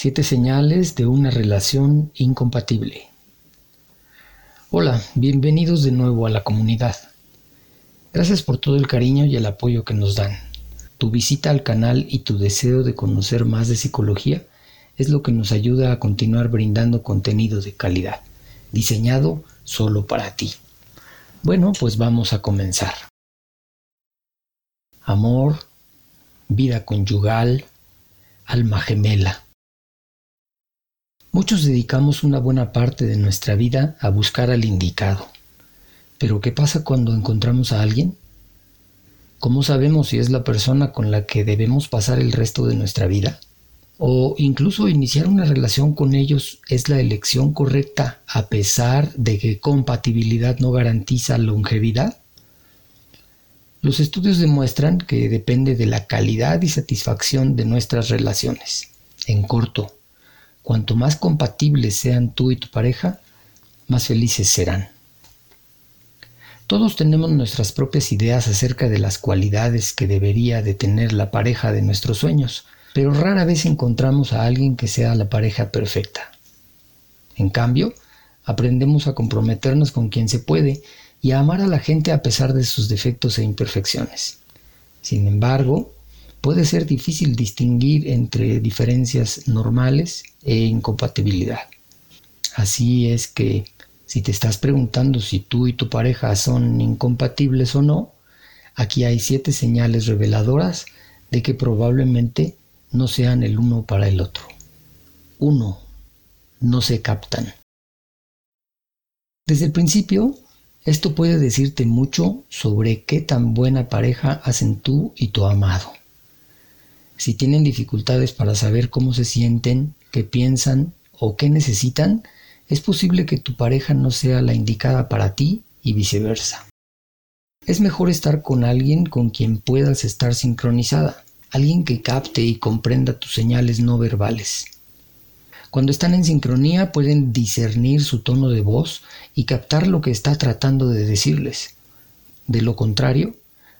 Siete señales de una relación incompatible. Hola, bienvenidos de nuevo a la comunidad. Gracias por todo el cariño y el apoyo que nos dan. Tu visita al canal y tu deseo de conocer más de psicología es lo que nos ayuda a continuar brindando contenido de calidad, diseñado solo para ti. Bueno, pues vamos a comenzar. Amor, vida conyugal, alma gemela. Muchos dedicamos una buena parte de nuestra vida a buscar al indicado. Pero ¿qué pasa cuando encontramos a alguien? ¿Cómo sabemos si es la persona con la que debemos pasar el resto de nuestra vida? O incluso iniciar una relación con ellos es la elección correcta a pesar de que compatibilidad no garantiza longevidad? Los estudios demuestran que depende de la calidad y satisfacción de nuestras relaciones. En corto, Cuanto más compatibles sean tú y tu pareja, más felices serán. Todos tenemos nuestras propias ideas acerca de las cualidades que debería de tener la pareja de nuestros sueños, pero rara vez encontramos a alguien que sea la pareja perfecta. En cambio, aprendemos a comprometernos con quien se puede y a amar a la gente a pesar de sus defectos e imperfecciones. Sin embargo, puede ser difícil distinguir entre diferencias normales e incompatibilidad. Así es que si te estás preguntando si tú y tu pareja son incompatibles o no, aquí hay siete señales reveladoras de que probablemente no sean el uno para el otro. 1. No se captan. Desde el principio, esto puede decirte mucho sobre qué tan buena pareja hacen tú y tu amado. Si tienen dificultades para saber cómo se sienten, qué piensan o qué necesitan, es posible que tu pareja no sea la indicada para ti y viceversa. Es mejor estar con alguien con quien puedas estar sincronizada, alguien que capte y comprenda tus señales no verbales. Cuando están en sincronía pueden discernir su tono de voz y captar lo que está tratando de decirles. De lo contrario,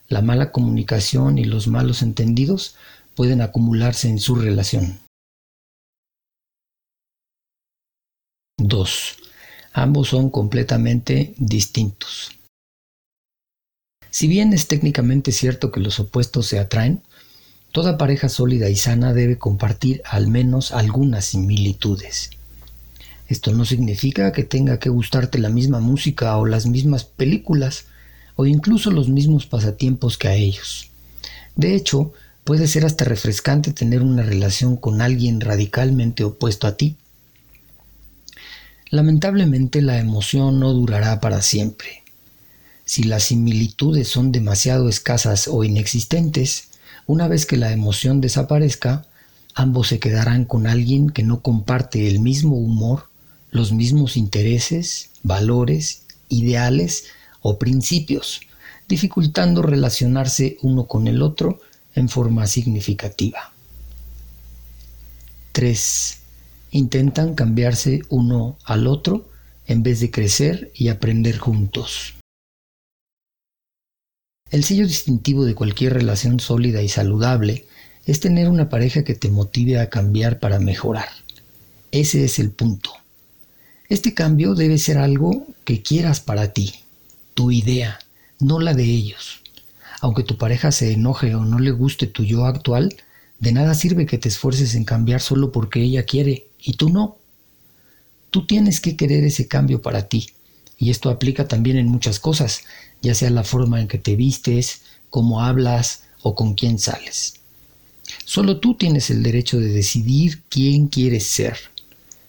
la mala comunicación y los malos entendidos pueden acumularse en su relación. 2. Ambos son completamente distintos. Si bien es técnicamente cierto que los opuestos se atraen, toda pareja sólida y sana debe compartir al menos algunas similitudes. Esto no significa que tenga que gustarte la misma música o las mismas películas o incluso los mismos pasatiempos que a ellos. De hecho, Puede ser hasta refrescante tener una relación con alguien radicalmente opuesto a ti. Lamentablemente la emoción no durará para siempre. Si las similitudes son demasiado escasas o inexistentes, una vez que la emoción desaparezca, ambos se quedarán con alguien que no comparte el mismo humor, los mismos intereses, valores, ideales o principios, dificultando relacionarse uno con el otro en forma significativa. 3. Intentan cambiarse uno al otro en vez de crecer y aprender juntos. El sello distintivo de cualquier relación sólida y saludable es tener una pareja que te motive a cambiar para mejorar. Ese es el punto. Este cambio debe ser algo que quieras para ti, tu idea, no la de ellos. Aunque tu pareja se enoje o no le guste tu yo actual, de nada sirve que te esfuerces en cambiar solo porque ella quiere y tú no. Tú tienes que querer ese cambio para ti. Y esto aplica también en muchas cosas, ya sea la forma en que te vistes, cómo hablas o con quién sales. Solo tú tienes el derecho de decidir quién quieres ser.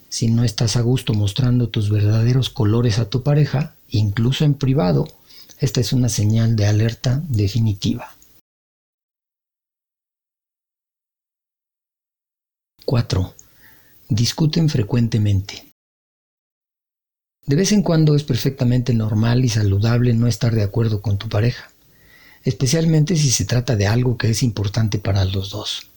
Si no estás a gusto mostrando tus verdaderos colores a tu pareja, incluso en privado, esta es una señal de alerta definitiva. 4. Discuten frecuentemente. De vez en cuando es perfectamente normal y saludable no estar de acuerdo con tu pareja, especialmente si se trata de algo que es importante para los dos.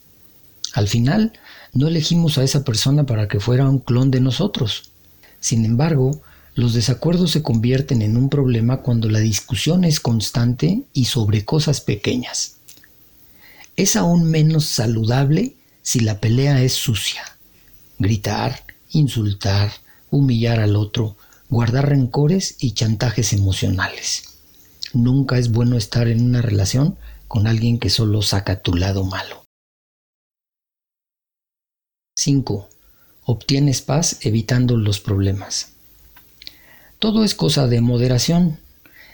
Al final, no elegimos a esa persona para que fuera un clon de nosotros. Sin embargo, los desacuerdos se convierten en un problema cuando la discusión es constante y sobre cosas pequeñas. Es aún menos saludable si la pelea es sucia. gritar, insultar, humillar al otro, guardar rencores y chantajes emocionales. Nunca es bueno estar en una relación con alguien que solo saca tu lado malo. 5. Obtienes paz evitando los problemas. Todo es cosa de moderación.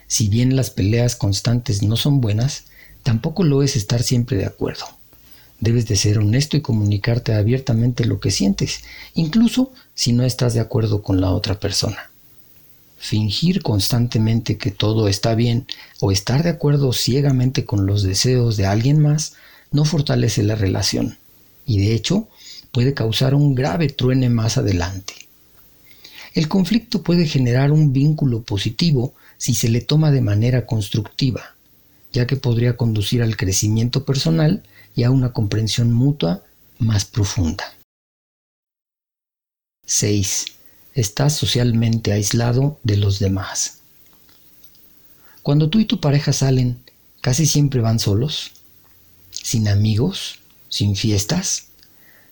Si bien las peleas constantes no son buenas, tampoco lo es estar siempre de acuerdo. Debes de ser honesto y comunicarte abiertamente lo que sientes, incluso si no estás de acuerdo con la otra persona. Fingir constantemente que todo está bien o estar de acuerdo ciegamente con los deseos de alguien más no fortalece la relación y de hecho puede causar un grave truene más adelante. El conflicto puede generar un vínculo positivo si se le toma de manera constructiva, ya que podría conducir al crecimiento personal y a una comprensión mutua más profunda. 6. Estás socialmente aislado de los demás. Cuando tú y tu pareja salen, casi siempre van solos, sin amigos, sin fiestas.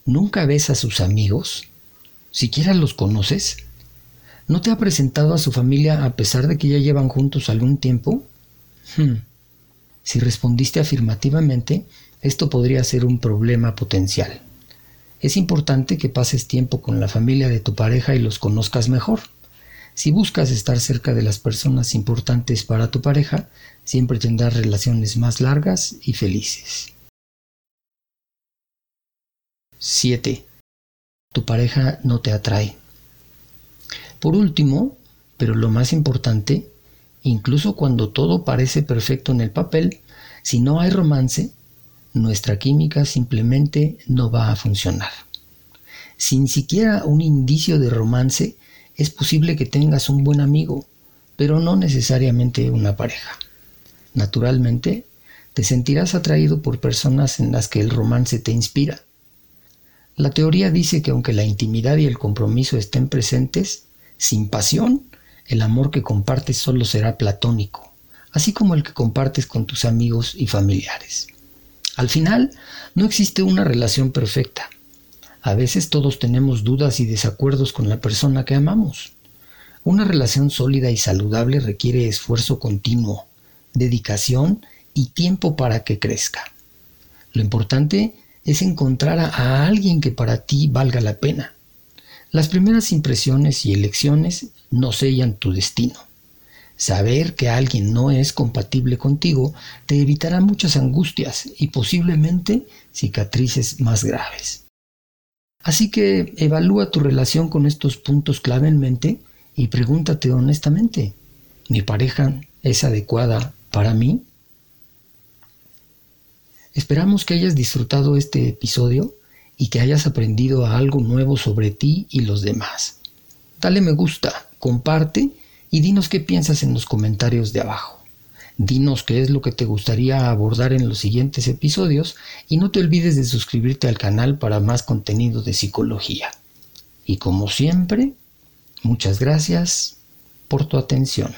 ¿Nunca ves a sus amigos? ¿Siquiera los conoces? ¿No te ha presentado a su familia a pesar de que ya llevan juntos algún tiempo? Hmm. Si respondiste afirmativamente, esto podría ser un problema potencial. Es importante que pases tiempo con la familia de tu pareja y los conozcas mejor. Si buscas estar cerca de las personas importantes para tu pareja, siempre tendrás relaciones más largas y felices. 7. Tu pareja no te atrae. Por último, pero lo más importante, incluso cuando todo parece perfecto en el papel, si no hay romance, nuestra química simplemente no va a funcionar. Sin siquiera un indicio de romance, es posible que tengas un buen amigo, pero no necesariamente una pareja. Naturalmente, te sentirás atraído por personas en las que el romance te inspira. La teoría dice que aunque la intimidad y el compromiso estén presentes, sin pasión, el amor que compartes solo será platónico, así como el que compartes con tus amigos y familiares. Al final, no existe una relación perfecta. A veces todos tenemos dudas y desacuerdos con la persona que amamos. Una relación sólida y saludable requiere esfuerzo continuo, dedicación y tiempo para que crezca. Lo importante es encontrar a alguien que para ti valga la pena. Las primeras impresiones y elecciones no sellan tu destino. Saber que alguien no es compatible contigo te evitará muchas angustias y posiblemente cicatrices más graves. Así que evalúa tu relación con estos puntos clave en mente y pregúntate honestamente, ¿mi pareja es adecuada para mí? Esperamos que hayas disfrutado este episodio y que hayas aprendido algo nuevo sobre ti y los demás. Dale me gusta, comparte y dinos qué piensas en los comentarios de abajo. Dinos qué es lo que te gustaría abordar en los siguientes episodios y no te olvides de suscribirte al canal para más contenido de psicología. Y como siempre, muchas gracias por tu atención.